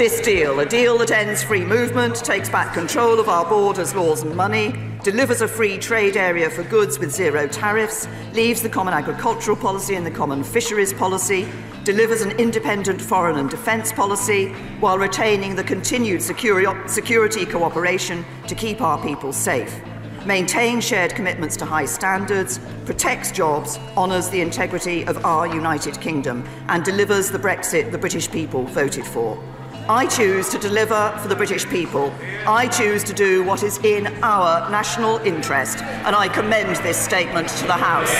This deal, a deal that ends free movement, takes back control of our borders, laws, and money, delivers a free trade area for goods with zero tariffs, leaves the common agricultural policy and the common fisheries policy, delivers an independent foreign and defence policy, while retaining the continued securi- security cooperation to keep our people safe maintains shared commitments to high standards, protects jobs, honours the integrity of our United Kingdom, and delivers the Brexit the British people voted for. I choose to deliver for the British people. I choose to do what is in our national interest, and I commend this statement to the House.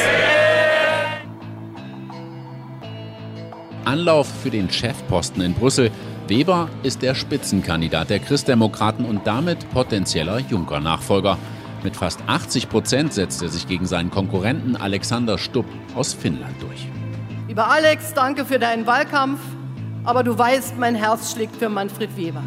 Anlauf für den Chefposten in Brüssel. Weber ist der Spitzenkandidat der Christdemokraten und damit potenzieller Juncker-Nachfolger. Mit fast 80 Prozent setzt er sich gegen seinen Konkurrenten Alexander Stubb aus Finnland durch. Lieber Alex, danke für deinen Wahlkampf, aber du weißt, mein Herz schlägt für Manfred Weber.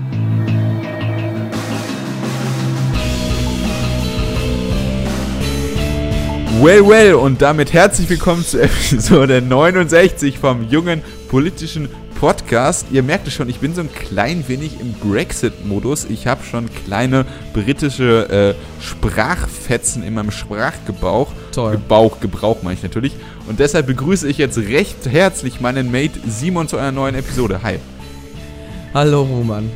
Well, well, und damit herzlich willkommen zu Episode 69 vom jungen politischen Podcast. Ihr merkt es schon, ich bin so ein klein wenig im Brexit-Modus. Ich habe schon kleine britische äh, Sprachfetzen in meinem Sprachgebrauch. Toll. Gebauch, Gebrauch meine ich natürlich. Und deshalb begrüße ich jetzt recht herzlich meinen Mate Simon zu einer neuen Episode. Hi. Hallo Roman.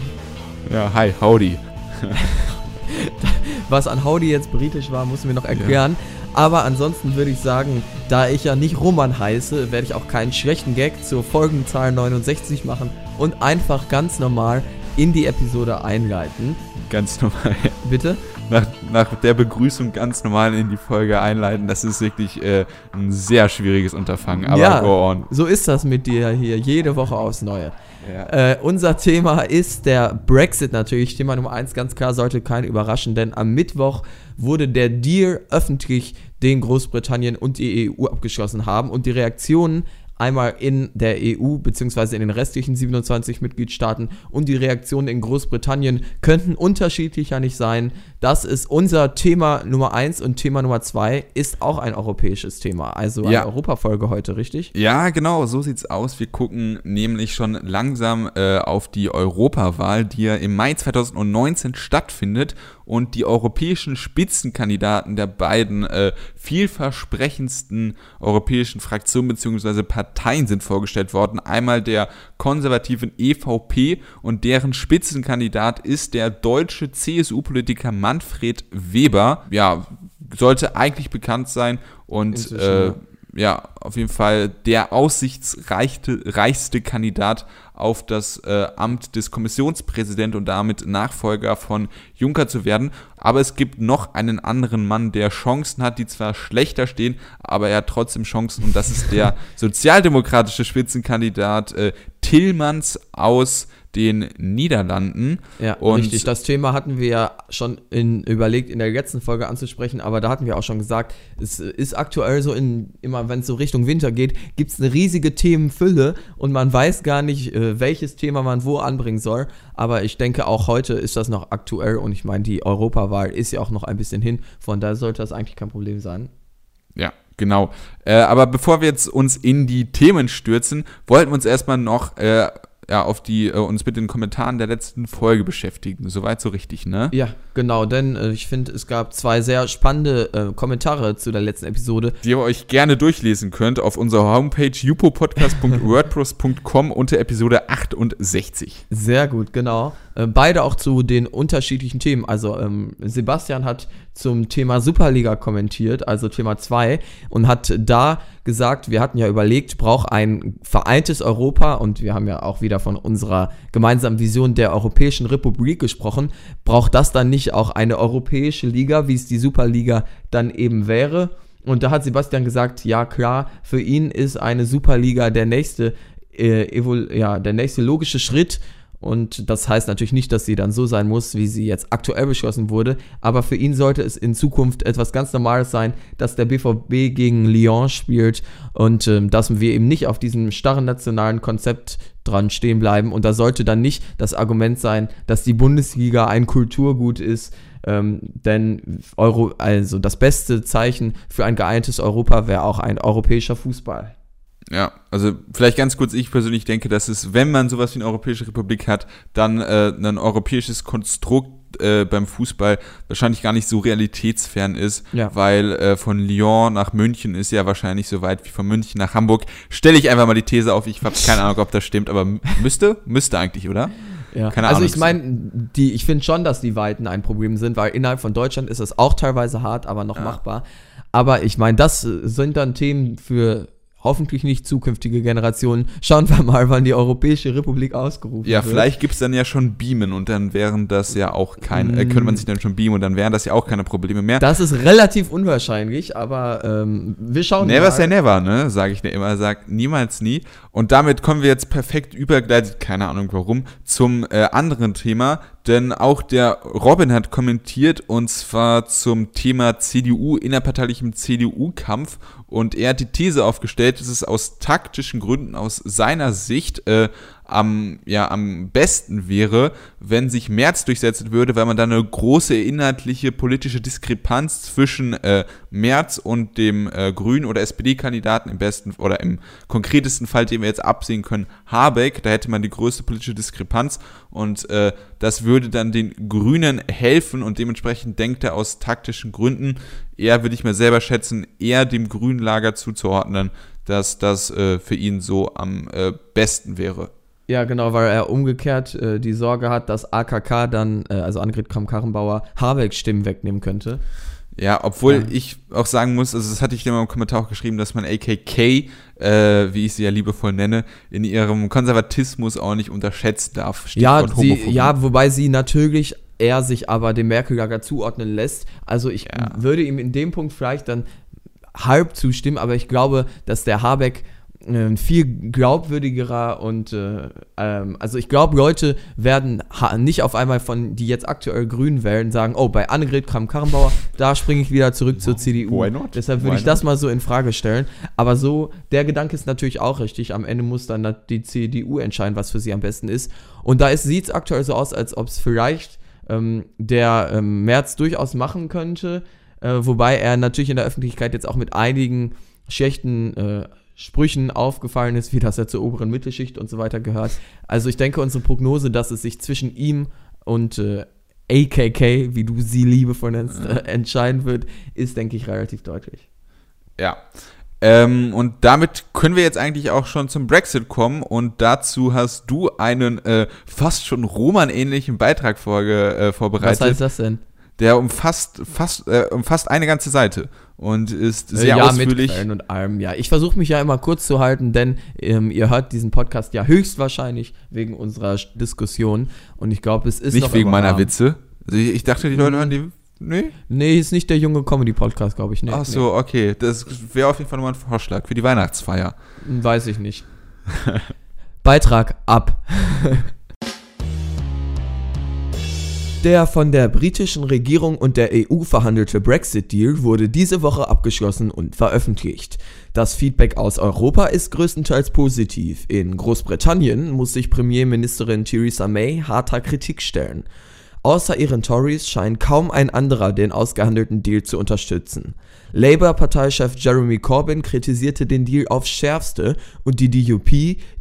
Ja, hi, howdy. Was an Howdy jetzt britisch war, musst du mir noch erklären. Aber ansonsten würde ich sagen, da ich ja nicht Roman heiße, werde ich auch keinen schlechten Gag zur Folgenzahl 69 machen und einfach ganz normal in die Episode einleiten. Ganz normal. Bitte? Nach, nach der Begrüßung ganz normal in die Folge einleiten, das ist wirklich äh, ein sehr schwieriges Unterfangen. Aber ja, go on. so ist das mit dir hier jede Woche aufs Neue. Ja. Äh, unser Thema ist der Brexit natürlich. Thema Nummer eins, ganz klar, sollte keinen überraschen, denn am Mittwoch wurde der Deal öffentlich, den Großbritannien und die EU abgeschlossen haben. Und die Reaktionen einmal in der EU bzw. in den restlichen 27 Mitgliedstaaten und die Reaktionen in Großbritannien könnten unterschiedlicher nicht sein. Das ist unser Thema Nummer eins und Thema Nummer zwei ist auch ein europäisches Thema. Also eine Ja. Europafolge heute, richtig? Ja, genau, so sieht's aus. Wir gucken nämlich schon langsam äh, auf die Europawahl, die ja im Mai 2019 stattfindet und die europäischen Spitzenkandidaten der beiden äh, vielversprechendsten europäischen Fraktionen bzw. Parteien sind vorgestellt worden. Einmal der konservativen EVP und deren Spitzenkandidat ist der deutsche CSU-Politiker Manfred Weber. Ja, sollte eigentlich bekannt sein und äh, ja. auf jeden Fall der aussichtsreichste reichste Kandidat auf das äh, Amt des Kommissionspräsidenten und damit Nachfolger von Juncker zu werden. Aber es gibt noch einen anderen Mann, der Chancen hat, die zwar schlechter stehen, aber er hat trotzdem Chancen und das ist der sozialdemokratische Spitzenkandidat äh, Tillmanns aus den Niederlanden. Ja, und richtig. Das Thema hatten wir ja schon in, überlegt, in der letzten Folge anzusprechen, aber da hatten wir auch schon gesagt, es ist aktuell so, in, immer wenn es so Richtung Winter geht, gibt es eine riesige Themenfülle und man weiß gar nicht, äh, welches Thema man wo anbringen soll. Aber ich denke, auch heute ist das noch aktuell und ich meine, die Europawahl ist ja auch noch ein bisschen hin, von daher sollte das eigentlich kein Problem sein. Ja, genau. Äh, aber bevor wir jetzt uns in die Themen stürzen, wollten wir uns erstmal noch äh, ja, auf die, äh, uns mit den Kommentaren der letzten Folge beschäftigen. Soweit so richtig, ne? Ja, genau, denn äh, ich finde, es gab zwei sehr spannende äh, Kommentare zu der letzten Episode. Die ihr euch gerne durchlesen könnt auf unserer Homepage jupopodcast.wordpress.com unter Episode 68. Sehr gut, genau. Äh, beide auch zu den unterschiedlichen Themen. Also ähm, Sebastian hat zum Thema Superliga kommentiert, also Thema 2, und hat da gesagt, wir hatten ja überlegt, braucht ein vereintes Europa, und wir haben ja auch wieder von unserer gemeinsamen Vision der Europäischen Republik gesprochen, braucht das dann nicht auch eine europäische Liga, wie es die Superliga dann eben wäre? Und da hat Sebastian gesagt, ja klar, für ihn ist eine Superliga der nächste, äh, ja, der nächste logische Schritt. Und das heißt natürlich nicht, dass sie dann so sein muss, wie sie jetzt aktuell beschlossen wurde. Aber für ihn sollte es in Zukunft etwas ganz Normales sein, dass der BVB gegen Lyon spielt und ähm, dass wir eben nicht auf diesem starren nationalen Konzept dran stehen bleiben. Und da sollte dann nicht das Argument sein, dass die Bundesliga ein Kulturgut ist. Ähm, denn Euro, also das beste Zeichen für ein geeintes Europa wäre auch ein europäischer Fußball. Ja, also vielleicht ganz kurz, ich persönlich denke, dass es, wenn man sowas wie eine Europäische Republik hat, dann äh, ein europäisches Konstrukt äh, beim Fußball wahrscheinlich gar nicht so realitätsfern ist, Ja. weil äh, von Lyon nach München ist ja wahrscheinlich so weit wie von München nach Hamburg. Stelle ich einfach mal die These auf, ich habe keine Ahnung, ob das stimmt, aber müsste, müsste eigentlich, oder? Ja. Keine also Ahnung. ich meine, die, ich finde schon, dass die Weiten ein Problem sind, weil innerhalb von Deutschland ist es auch teilweise hart, aber noch machbar. Aber ich meine, das sind dann Themen für hoffentlich nicht zukünftige Generationen. Schauen wir mal, wann die Europäische Republik ausgerufen Ja, wird. vielleicht gibt's dann ja schon Beamen und dann wären das ja auch kein, äh, könnte man sich dann schon beamen und dann wären das ja auch keine Probleme mehr. Das ist relativ unwahrscheinlich, aber ähm, wir schauen Never mal. say never, ne? Sage ich dir immer, sag niemals nie. Und damit kommen wir jetzt perfekt übergleitet, keine Ahnung warum, zum äh, anderen Thema. Denn auch der Robin hat kommentiert und zwar zum Thema CDU, innerparteilichem CDU-Kampf. Und er hat die These aufgestellt, dass es aus taktischen Gründen aus seiner Sicht äh, am, ja, am besten wäre, wenn sich Merz durchsetzen würde, weil man dann eine große inhaltliche politische Diskrepanz zwischen äh, Merz und dem äh, Grünen oder SPD-Kandidaten im besten oder im konkretesten Fall, den wir jetzt absehen können, Habeck, da hätte man die größte politische Diskrepanz und äh, das würde dann den Grünen helfen und dementsprechend denkt er aus taktischen Gründen, eher würde ich mir selber schätzen, eher dem grünen Lager zuzuordnen, dass das äh, für ihn so am äh, besten wäre. Ja, genau, weil er umgekehrt äh, die Sorge hat, dass AKK dann, äh, also Annegret Kramp-Karrenbauer, Habeck Stimmen wegnehmen könnte. Ja, obwohl Ja. ich auch sagen muss, also das hatte ich dir mal im Kommentar auch geschrieben, dass man AKK, äh, wie ich sie ja liebevoll nenne, in ihrem Konservatismus auch nicht unterschätzen darf. Ja, Stichwort sie, ja, wobei sie natürlich er sich aber dem Merkel-Lager zuordnen lässt. Also ich Ja. würde ihm in dem Punkt vielleicht dann halb zustimmen, aber ich glaube, dass der Habeck ein viel glaubwürdigerer und äh, ähm, also ich glaube, Leute werden nicht auf einmal von, die jetzt aktuell Grün wählen, sagen, oh, bei Annegret Kramp-Karrenbauer, da springe ich wieder zurück zur CDU. why not? Deshalb würde ich das not? mal so in Frage stellen. Aber so, der Gedanke ist natürlich auch richtig. Am Ende muss dann die CDU entscheiden, was für sie am besten ist. Und da sieht es aktuell so aus, als ob es vielleicht ähm, der ähm, März durchaus machen könnte. Äh, wobei er natürlich in der Öffentlichkeit jetzt auch mit einigen schlechten äh, Sprüchen aufgefallen ist, wie das er zur oberen Mittelschicht und so weiter gehört. Also ich denke, unsere Prognose, dass es sich zwischen ihm und äh, AKK, wie du sie liebevoll nennst, äh, entscheiden wird, ist, denke ich, relativ deutlich. Ja. Ähm, und damit können wir jetzt eigentlich auch schon zum Brexit kommen und dazu hast du einen äh, fast schon Roman-ähnlichen Beitrag vorge äh, vorbereitet. Was heißt das denn? Der umfasst fast, äh, umfasst eine ganze Seite und ist sehr Äh, ja, mit ausführlich. Quellen und allem, ja. Ich versuche mich ja immer kurz zu halten, denn ähm, ihr hört diesen Podcast ja höchstwahrscheinlich wegen unserer Diskussion und ich glaube, es ist Nicht wegen meiner Rahmen. Witze. Also ich, ich dachte, die Leute hören die. Nee? Nee, ist nicht der junge Comedy-Podcast, glaube ich. Nee, Ach so, okay. Das wäre auf jeden Fall nochmal ein Vorschlag für die Weihnachtsfeier. nee. Weiß ich nicht. Beitrag ab. Der von der britischen Regierung und der EU verhandelte Brexit-Deal wurde diese Woche abgeschlossen und veröffentlicht. Das Feedback aus Europa ist größtenteils positiv. In Großbritannien muss sich Premierministerin Theresa May harter Kritik stellen. Außer ihren Tories scheint kaum ein anderer den ausgehandelten Deal zu unterstützen. Labour-Parteichef Jeremy Corbyn kritisierte den Deal aufs Schärfste und die DUP,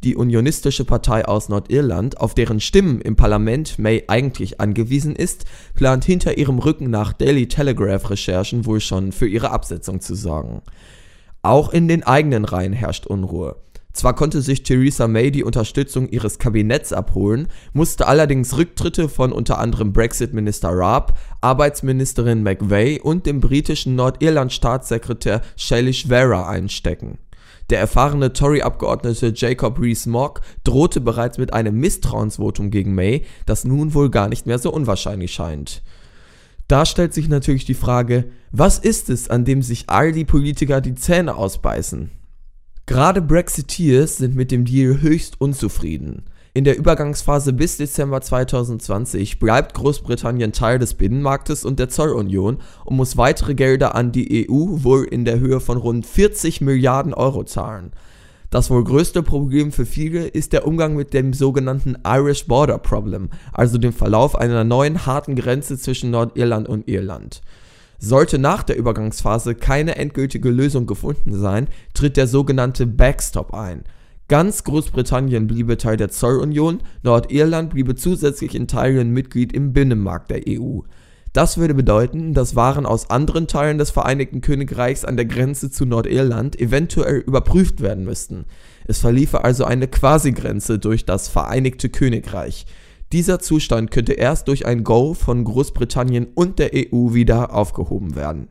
die unionistische Partei aus Nordirland, auf deren Stimmen im Parlament May eigentlich angewiesen ist, plant hinter ihrem Rücken nach Daily Telegraph-Recherchen wohl schon für ihre Absetzung zu sorgen. Auch in den eigenen Reihen herrscht Unruhe. Zwar konnte sich Theresa May die Unterstützung ihres Kabinetts abholen, musste allerdings Rücktritte von unter anderem Brexit-Minister Raab, Arbeitsministerin McVey und dem britischen Nordirland-Staatssekretär Shailesh Vera einstecken. Der erfahrene Tory-Abgeordnete Jacob Rees-Mogg drohte bereits mit einem Misstrauensvotum gegen May, das nun wohl gar nicht mehr so unwahrscheinlich scheint. Da stellt sich natürlich die Frage, was ist es, an dem sich all die Politiker die Zähne ausbeißen? Gerade Brexiteers sind mit dem Deal höchst unzufrieden. In der Übergangsphase bis Dezember 2020 bleibt Großbritannien Teil des Binnenmarktes und der Zollunion und muss weitere Gelder an die EU wohl in der Höhe von rund 40 Milliarden Euro zahlen. Das wohl größte Problem für viele ist der Umgang mit dem sogenannten Irish Border Problem, also dem Verlauf einer neuen harten Grenze zwischen Nordirland und Irland. Sollte nach der Übergangsphase keine endgültige Lösung gefunden sein, tritt der sogenannte Backstop ein. Ganz Großbritannien bliebe Teil der Zollunion, Nordirland bliebe zusätzlich in Teilen Mitglied im Binnenmarkt der EU. Das würde bedeuten, dass Waren aus anderen Teilen des Vereinigten Königreichs an der Grenze zu Nordirland eventuell überprüft werden müssten. Es verliefe also eine Quasi-Grenze durch das Vereinigte Königreich. Dieser Zustand könnte erst durch ein Go von Großbritannien und der EU wieder aufgehoben werden.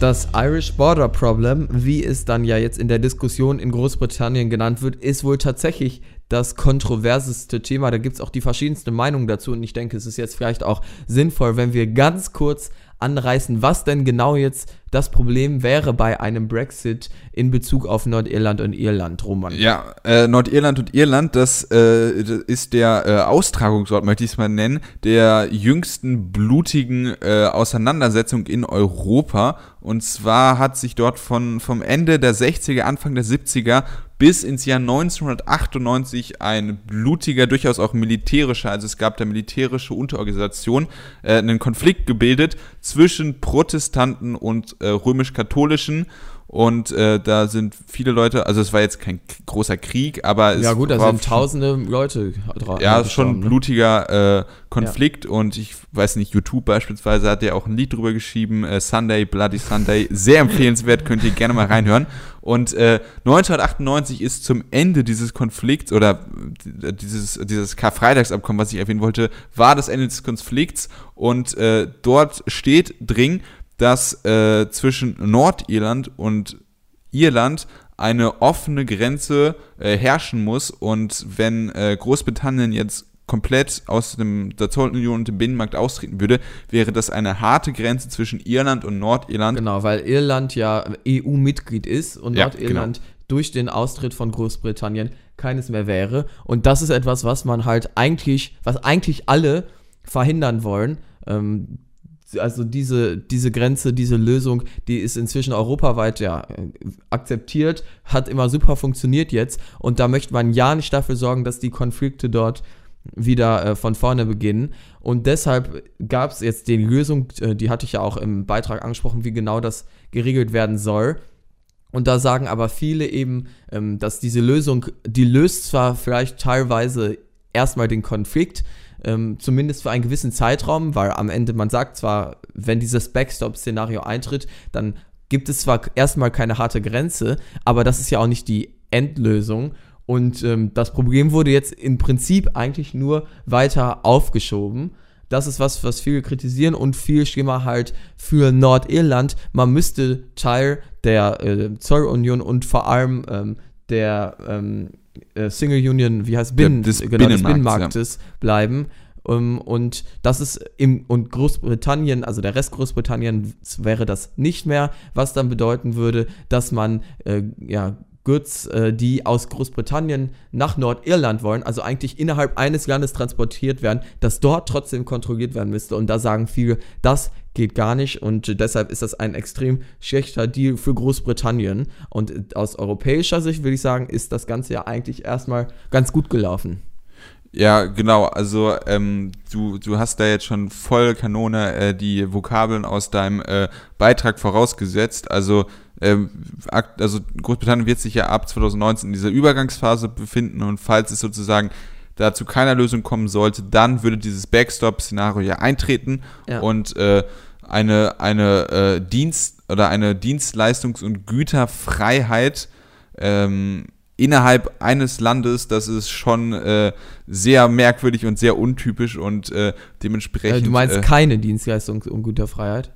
Das Irish Border Problem, wie es dann ja jetzt in der Diskussion in Großbritannien genannt wird, ist wohl tatsächlich das kontroverseste Thema. Da gibt es auch die verschiedensten Meinungen dazu und ich denke, es ist jetzt vielleicht auch sinnvoll, wenn wir ganz kurz anreißen, was denn genau jetzt das Problem wäre bei einem Brexit in Bezug auf Nordirland und Irland, Roman. Ja, äh, Nordirland und Irland, das äh, ist der äh, Austragungsort, möchte ich es mal nennen, der jüngsten blutigen äh, Auseinandersetzung in Europa. Und zwar hat sich dort von, vom Ende der 60er, Anfang der 70er bis ins Jahr 1998 ein blutiger, durchaus auch militärischer, also es gab da militärische Unterorganisation, äh, einen Konflikt gebildet zwischen Protestanten und äh, römisch-katholischen und äh, da sind viele Leute, also es war jetzt kein großer Krieg, aber es Ja gut, da sind tausende Leute dran. ja, ist schon ein ne? blutiger äh, Konflikt und ich weiß nicht, YouTube beispielsweise hat ja auch ein Lied drüber geschrieben, äh, Sunday, Bloody Sunday, sehr empfehlenswert, könnt ihr gerne mal reinhören. Und äh, 1998 ist zum Ende dieses Konflikts oder äh, dieses, dieses Karfreitagsabkommen, was ich erwähnen wollte, war das Ende des Konflikts. Und äh, dort steht drin, dass äh, zwischen Nordirland und Irland eine offene Grenze äh, herrschen muss. Und wenn äh, Großbritannien jetzt komplett aus dem, der Zollunion und dem Binnenmarkt austreten würde, wäre das eine harte Grenze zwischen Irland und Nordirland. Genau, weil Irland ja EU-Mitglied ist und Ja, Nordirland genau. durch den Austritt von Großbritannien keines mehr wäre. Und das ist etwas, was man halt eigentlich, was eigentlich alle verhindern wollen. Ähm, also diese, diese Grenze, diese Lösung, die ist inzwischen europaweit ja äh, akzeptiert, hat immer super funktioniert jetzt. Und da möchte man ja nicht dafür sorgen, dass die Konflikte dort wieder äh, von vorne beginnen. Und deshalb gab es jetzt die Lösung, äh, die hatte ich ja auch im Beitrag angesprochen, wie genau das geregelt werden soll. Und da sagen aber viele eben, ähm, dass diese Lösung, die löst zwar vielleicht teilweise erstmal den Konflikt, ähm, zumindest für einen gewissen Zeitraum, weil am Ende man sagt zwar, wenn dieses Backstop-Szenario eintritt, dann gibt es zwar erstmal keine harte Grenze, aber das ist ja auch nicht die Endlösung. Und ähm, das Problem wurde jetzt im Prinzip eigentlich nur weiter aufgeschoben. Das ist was, was viele kritisieren und viel schlimmer halt für Nordirland. Man müsste Teil der äh, Zollunion und vor allem ähm, der ähm, äh, Single Union, wie heißt Binnen, des genau, des Binnenmarkts, Binnenmarktes bleiben. Um, und das ist im und Großbritannien, also der Rest Großbritanniens wäre das nicht mehr, was dann bedeuten würde, dass man äh, ja Goods, äh, die aus Großbritannien nach Nordirland wollen, also eigentlich innerhalb eines Landes transportiert werden, dass dort trotzdem kontrolliert werden müsste. Und da sagen viele, das geht gar nicht und deshalb ist das ein extrem schlechter Deal für Großbritannien. Und aus europäischer Sicht würde ich sagen, ist das Ganze ja eigentlich erstmal ganz gut gelaufen. Ja, genau. Also ähm, du, du hast da jetzt schon voll Kanone äh, die Vokabeln aus deinem äh, Beitrag vorausgesetzt. Also, ähm, also Großbritannien wird sich ja ab 2019 in dieser Übergangsphase befinden und falls es sozusagen da zu keiner Lösung kommen sollte, dann würde dieses Backstop-Szenario ja eintreten Ja. und äh, eine, eine äh, Dienst- oder eine Dienstleistungs- und Güterfreiheit ähm, innerhalb eines Landes, das ist schon äh, sehr merkwürdig und sehr untypisch und äh, dementsprechend. Äh, du meinst äh, keine Dienstleistungs- und Güterfreiheit?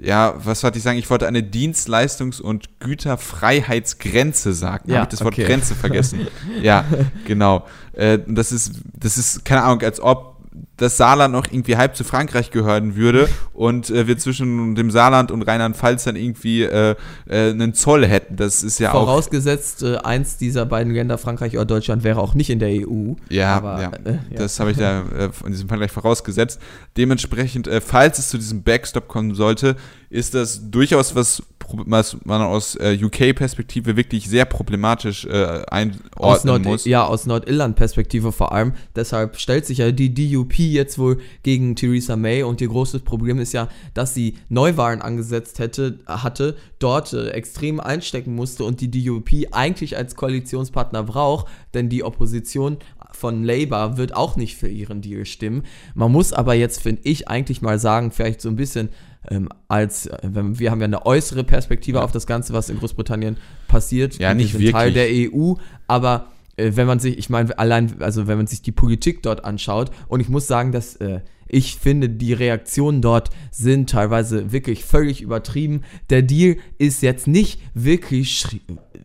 ja, was wollte ich sagen? Ich wollte eine Dienstleistungs- und Güterfreiheitsgrenze sagen. Ja, Habe ich das Wort okay. Grenze vergessen? ja, genau. Äh, das ist, das ist, keine Ahnung, als ob das Saarland noch irgendwie halb zu Frankreich gehören würde und äh, wir zwischen dem Saarland und Rheinland-Pfalz dann irgendwie äh, äh, einen Zoll hätten. Das ist ja auch. Vorausgesetzt, äh, eins dieser beiden Länder, Frankreich oder Deutschland, wäre auch nicht in der EU. Ja, aber, ja. äh, ja. das habe ich da äh, in diesem Fall gleich vorausgesetzt. Dementsprechend, falls es zu diesem Backstop kommen sollte, ist das durchaus was was man aus äh, UK-Perspektive wirklich sehr problematisch äh, einordnen aus Nord muss. Ja, aus Nordirland-Perspektive vor allem. Deshalb stellt sich ja die DUP jetzt wohl gegen Theresa May und ihr großes Problem ist ja, dass sie Neuwahlen angesetzt hätte, hatte, dort äh, extrem einstecken musste und die DUP eigentlich als Koalitionspartner braucht, denn die Opposition von Labour wird auch nicht für ihren Deal stimmen. Man muss aber jetzt, finde ich, eigentlich mal sagen, vielleicht so ein bisschen ähm, als, äh, wir haben ja eine äußere Perspektive auf das Ganze, was in Großbritannien passiert. Ja, Wir nicht sind Teil wirklich. der EU, aber äh, wenn man sich, ich meine, allein, also wenn man sich die Politik dort anschaut, und ich muss sagen, dass äh, ich finde, die Reaktionen dort sind teilweise wirklich völlig übertrieben. Der Deal ist jetzt nicht wirklich,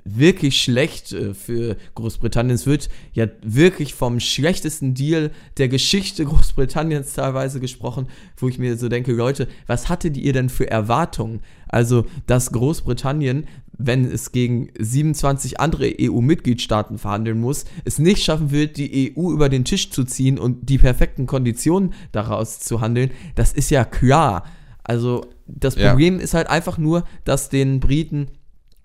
wirklich schlecht äh, für Großbritannien. Es wird ja wirklich vom schlechtesten Deal der Geschichte Großbritanniens teilweise gesprochen, wo ich mir so denke, Leute, was hattet ihr denn für Erwartungen? Also, dass Großbritannien wenn es gegen 27 andere EU-Mitgliedstaaten verhandeln muss, es nicht schaffen wird, die EU über den Tisch zu ziehen und die perfekten Konditionen daraus zu handeln, das ist ja klar. Also das Ja. Problem ist halt einfach nur, dass den Briten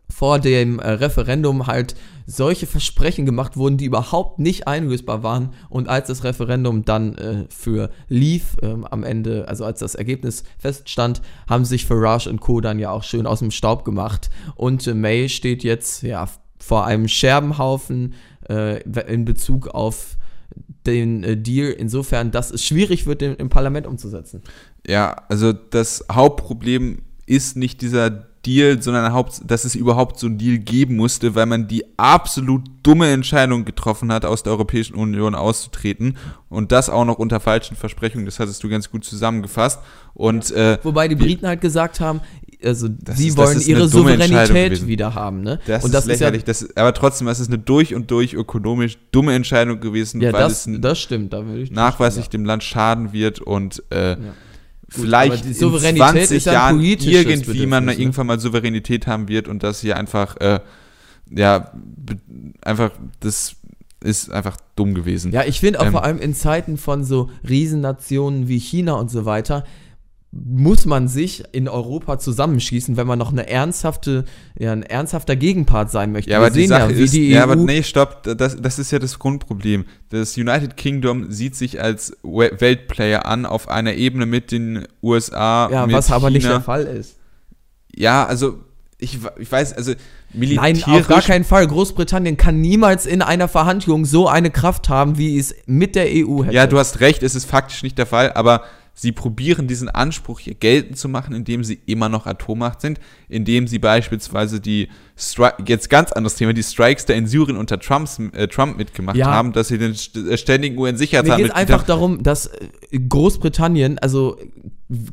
vor dem äh, Referendum halt solche Versprechen gemacht wurden, die überhaupt nicht einlösbar waren. Und als das Referendum dann äh, für lief, ähm, am Ende, also als das Ergebnis feststand, haben sich Farage und Co. dann ja auch schön aus dem Staub gemacht. Und äh, May steht jetzt ja vor einem Scherbenhaufen äh, in Bezug auf den äh, Deal, insofern, dass es schwierig wird, den im Parlament umzusetzen. Ja, also das Hauptproblem ist nicht dieser Deal, sondern Haupt, dass es überhaupt so einen Deal geben musste, weil man die absolut dumme Entscheidung getroffen hat, aus der Europäischen Union auszutreten und das auch noch unter falschen Versprechungen. Das hattest du ganz gut zusammengefasst. Und äh, Wobei die Briten halt gesagt haben, also Das sie ist- das wollen ihre Souveränität wieder haben, ne? das und ist das ist ja, lächerlich. das aber trotzdem, das ist eine durch und durch ökonomisch dumme Entscheidung gewesen, ja weil das, es das stimmt, da würde ich nachweislich dem Land schaden wird und äh, aber vielleicht in Souveränität 20 ist ja ein Jahren irgendwie man ne? irgendwann mal Souveränität haben wird und das hier einfach, äh, ja, einfach, das ist einfach dumm gewesen. Ja, ich finde auch Ähm, vor allem in Zeiten von so Riesennationen wie China und so weiter, muss man sich in Europa zusammenschießen, wenn man noch eine ernsthafte, ja, ein ernsthafter Gegenpart sein möchte. Ja, aber Wir die sehen Sache ja, wie ist, die ja, aber nee, stopp, das, das ist ja das Grundproblem. Das United Kingdom sieht sich als We- Weltplayer an auf einer Ebene mit den USA, ja, was aber nicht China. der Fall ist. Ja, also ich, ich weiß, also Nein, militärisch auf gar keinen Fall. Großbritannien kann niemals in einer Verhandlung so eine Kraft haben, wie es mit der EU hätte. Ja, du hast recht, es ist faktisch nicht der Fall, aber sie probieren diesen Anspruch hier geltend zu machen, indem sie immer noch Atommacht sind, indem sie beispielsweise die, Stri jetzt ganz anderes Thema, die Strikes da in Syrien unter Trumps, äh, Trump mitgemacht Ja. haben, dass sie den äh, ständigen UN-Sicherheitsrat geht es mitglied einfach darum, dass Großbritannien, also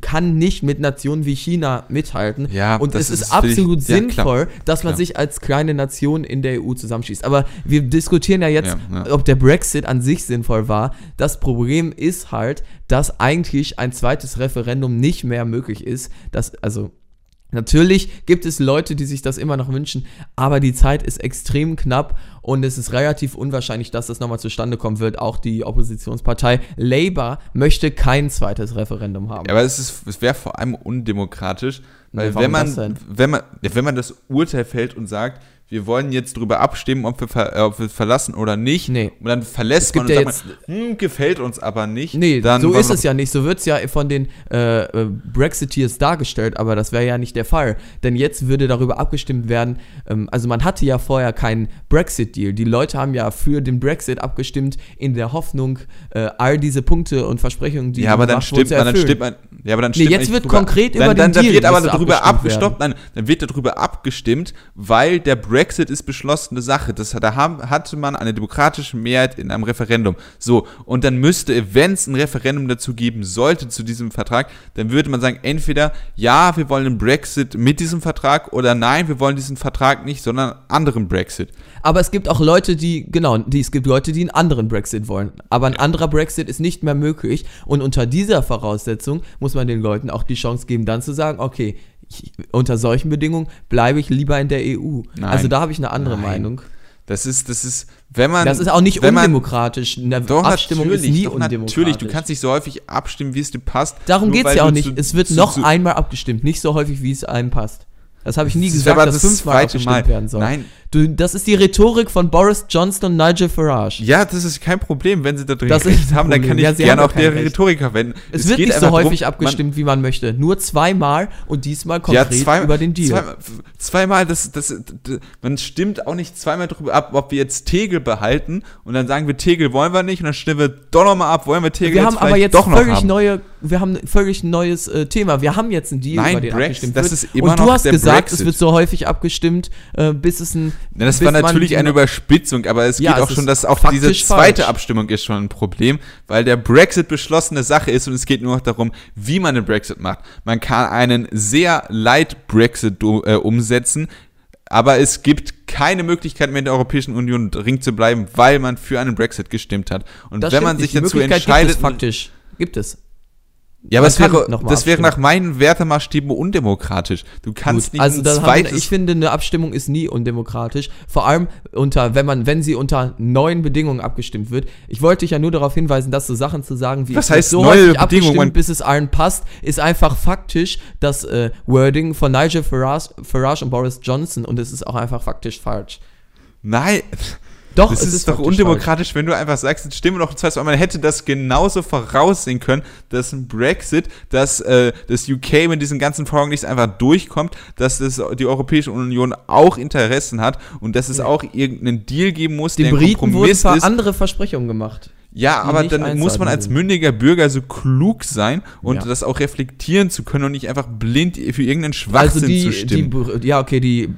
kann nicht mit Nationen wie China mithalten. Ja, und das es ist, ist absolut klar. sinnvoll, dass man Klar. sich als kleine Nation in der EU zusammenschließt. Aber wir diskutieren ja jetzt, Ja, ob der Brexit an sich sinnvoll war. Das Problem ist halt, dass eigentlich ein zweites Referendum nicht mehr möglich ist. Das, also Natürlich gibt es Leute, die sich das immer noch wünschen, aber die Zeit ist extrem knapp und es ist relativ unwahrscheinlich, dass das nochmal zustande kommen wird. Auch die Oppositionspartei Labour möchte kein zweites Referendum haben. Ja, aber es, ist- es wäre vor allem undemokratisch, weil Nee, wenn, man, wenn, man, wenn man das Urteil fällt und sagt, wir wollen jetzt darüber abstimmen, ob wir, ver, äh, ob wir verlassen oder nicht, Nee. und dann verlässt man und ja sagt man, hm, gefällt uns aber nicht, Nee, dann so ist es ja nicht. So wird es ja von den äh, äh, Brexiteers dargestellt, aber das wäre ja nicht der Fall. Denn jetzt würde darüber abgestimmt werden, ähm, also man hatte ja vorher keinen Brexit-Deal. Die Leute haben ja für den Brexit abgestimmt, in der Hoffnung, äh, all diese Punkte und Versprechungen, die ja, aber dann stimmt man, dann stimmt man, ja, aber dann Nee, stimmt jetzt nicht wird drüber- konkret dann, über dann, den dann Deal wird aber darüber abgestimmt abgestoppt, nein, dann wird darüber abgestimmt, weil der Brexit ist beschlossene Sache. Das, da haben, hatte man eine demokratische Mehrheit in einem Referendum. So, und dann müsste, wenn es ein Referendum dazu geben sollte, zu diesem Vertrag, dann würde man sagen, entweder ja, wir wollen einen Brexit mit diesem Vertrag oder nein, wir wollen diesen Vertrag nicht, sondern einen anderen Brexit. Aber es gibt auch Leute, die, genau, die, es gibt Leute, die einen anderen Brexit wollen. Aber ein anderer Brexit ist nicht mehr möglich. Und unter dieser Voraussetzung muss man den Leuten auch die Chance geben, dann zu sagen, okay, ich, unter solchen Bedingungen bleibe ich lieber in der EU. Nein. Also da habe ich eine andere Nein. Meinung. Das ist, das ist, wenn man. Das ist auch nicht undemokratisch. Eine Doch, Abstimmung ist natürlich, nie undemokratisch. natürlich. Du kannst nicht so häufig abstimmen, wie es dir passt. Darum geht es ja auch nicht. zu- es wird zu- noch zu- einmal abgestimmt, nicht so häufig, wie es einem passt. Das habe ich nie Das gesagt, aber dass das fünfmal abgestimmt Mal. werden soll. Nein. Du, das ist die Rhetorik von Boris Johnson und Nigel Farage. Ja, das ist kein Problem. Wenn sie da drin Das recht haben, dann kann ich Ja, gerne auch ja kein der Recht. Rhetorik verwenden. Es, wird geht nicht so häufig drum, abgestimmt, wie man möchte. Nur zweimal und diesmal Man, ja, konkret zwei, über den Deal. Zweimal, zweimal das, das, das, man stimmt auch nicht zweimal darüber ab, ob wir jetzt Tegel behalten und dann sagen wir, Tegel wollen wir nicht und dann stimmen wir doch nochmal ab, wollen wir Tegel wir jetzt haben aber jetzt doch noch völlig haben. neue, wir haben ein völlig neues äh, Thema. Wir haben jetzt einen Deal, Nein, über den Brexit, abgestimmt das wird. ist immer und du noch hast gesagt, es Brexit. wird so häufig abgestimmt, äh, bis es ein. Ja, das war natürlich eine Überspitzung, aber es Ja, geht es auch schon, dass auch diese zweite falsch. Abstimmung ist schon ein Problem, weil der Brexit beschlossene Sache ist und es geht nur noch darum, wie man den Brexit macht. Man kann einen sehr light Brexit äh, umsetzen, aber es gibt keine Möglichkeit mehr in der Europäischen Union dringend zu bleiben, weil man für einen Brexit gestimmt hat. Und Das wenn stimmt man sich dazu entscheidet, Gibt es faktisch. Gibt es. Ja, aber kann wäre, das wäre nach meinen Wertemaßstäben undemokratisch. Du kannst Gut, nicht also ein dann haben wir, zweites ich finde, eine Abstimmung ist nie undemokratisch. Vor allem unter, wenn man, wenn sie unter neuen Bedingungen abgestimmt wird. Ich wollte dich ja nur darauf hinweisen, dass so Sachen zu sagen wie Was heißt so neue häufig abgestimmt, Bedingungen? bis es allen passt, ist einfach faktisch das äh, Wording von Nigel Farage, Farage und Boris Johnson und es ist auch einfach faktisch falsch. Nein. Doch, Das es ist, doch faktisch undemokratisch, wenn du einfach sagst, jetzt stimmen noch ein zweites Mal. Man hätte das genauso voraussehen können, dass ein Brexit, dass äh, das UK mit diesen ganzen Forderungen nicht einfach durchkommt, dass das die Europäische Union auch Interessen hat und dass es auch irgendeinen Deal geben muss, Den der ein Briten wurden Kompromiss zwar ist. andere Versprechungen gemacht. Ja, die aber dann muss man als mündiger Bürger so klug sein und Ja. das auch reflektieren zu können und nicht einfach blind für irgendeinen Schwachsinn Also zu die, die, stimmen. Br- ja okay, die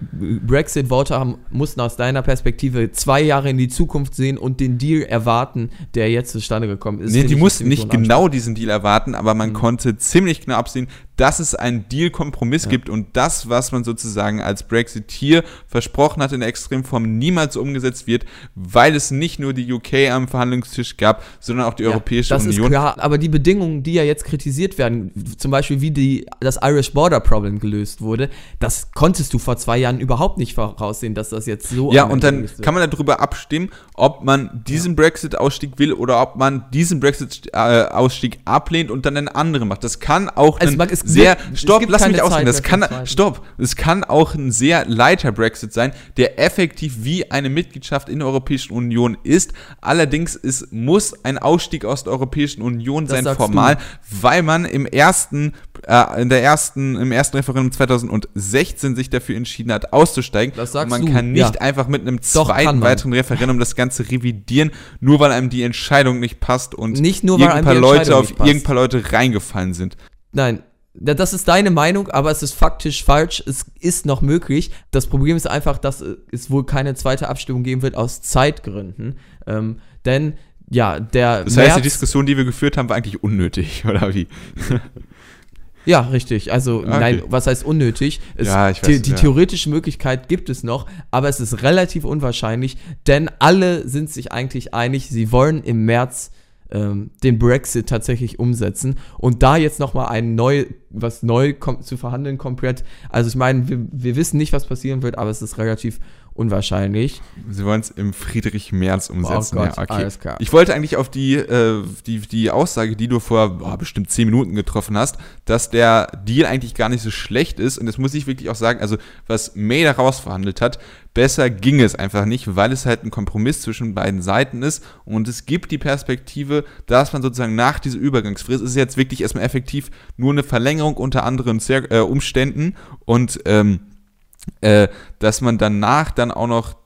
Brexit-Voter mussten aus deiner Perspektive zwei Jahre in die Zukunft sehen und den Deal erwarten, der jetzt zustande gekommen ist. Nee, die mussten nicht genau diesen Deal erwarten, aber Mhm. man konnte ziemlich knapp sehen, dass es einen Deal-Kompromiss Ja. gibt und das, was man sozusagen als Brexit hier versprochen hat in der Extremform, niemals umgesetzt wird, weil es nicht nur die UK am Verhandlungstisch gab, sondern auch die Ja, Europäische das Union. ist klar, aber die Bedingungen, die ja jetzt kritisiert werden, zum Beispiel wie die, das Irish Border Problem gelöst wurde, das konntest du vor zwei Jahren überhaupt nicht voraussehen, dass das jetzt so Ja, und dann kann man darüber abstimmen, ob man diesen Brexit-Ausstieg will oder ob man diesen Brexit-Ausstieg ablehnt und dann einen anderen macht. Das kann auch Also man- es sehr, stopp, lass mich ausreden, das kann, stopp, es kann auch ein sehr leiter Brexit sein, der effektiv wie eine Mitgliedschaft in der Europäischen Union ist. Allerdings ist, muss ein Ausstieg aus der Europäischen Union Das sein, formal, du. weil man im ersten, äh, in der ersten, im ersten Referendum 2016 sich dafür entschieden hat, auszusteigen. Das Und sagst man du, kann nicht ja. einfach mit einem zweiten weiteren Referendum das Ganze revidieren, nur weil einem die Entscheidung nicht passt und Nicht nur, weil einem paar Leute auf irgendein paar Leute reingefallen sind. Nein, das ist deine Meinung, aber es ist faktisch falsch. Es ist noch möglich. Das Problem ist einfach, dass es wohl keine zweite Abstimmung geben wird aus Zeitgründen. Ähm, denn ja, der Das heißt, die März- Diskussion, die wir geführt haben, war eigentlich unnötig, oder wie? Ja, richtig. Also, Okay. nein, was heißt unnötig? Es, Ja, ich weiß, die, die ja. theoretische Möglichkeit gibt es noch, aber es ist relativ unwahrscheinlich, denn alle sind sich eigentlich einig, sie wollen im März ähm, den Brexit tatsächlich umsetzen und da jetzt nochmal ein neu, was neu zu verhandeln komplett, also ich meine, wir, wir wissen nicht, was passieren wird, aber es ist relativ unwahrscheinlich. Sie wollen es im Friedrich Merz umsetzen. Oh Gott, ja, okay. alles klar. Ich wollte eigentlich auf die, äh, die, die Aussage, die du vor boah, bestimmt zehn Minuten getroffen hast, dass der Deal eigentlich gar nicht so schlecht ist. Und das muss ich wirklich auch sagen, also was May da rausverhandelt hat, besser ging es einfach nicht, weil es halt ein Kompromiss zwischen beiden Seiten ist. Und es gibt die Perspektive, dass man sozusagen nach dieser Übergangsfrist, es ist jetzt wirklich erstmal effektiv nur eine Verlängerung unter anderen äh, Umständen und ähm, äh, dass man danach dann auch noch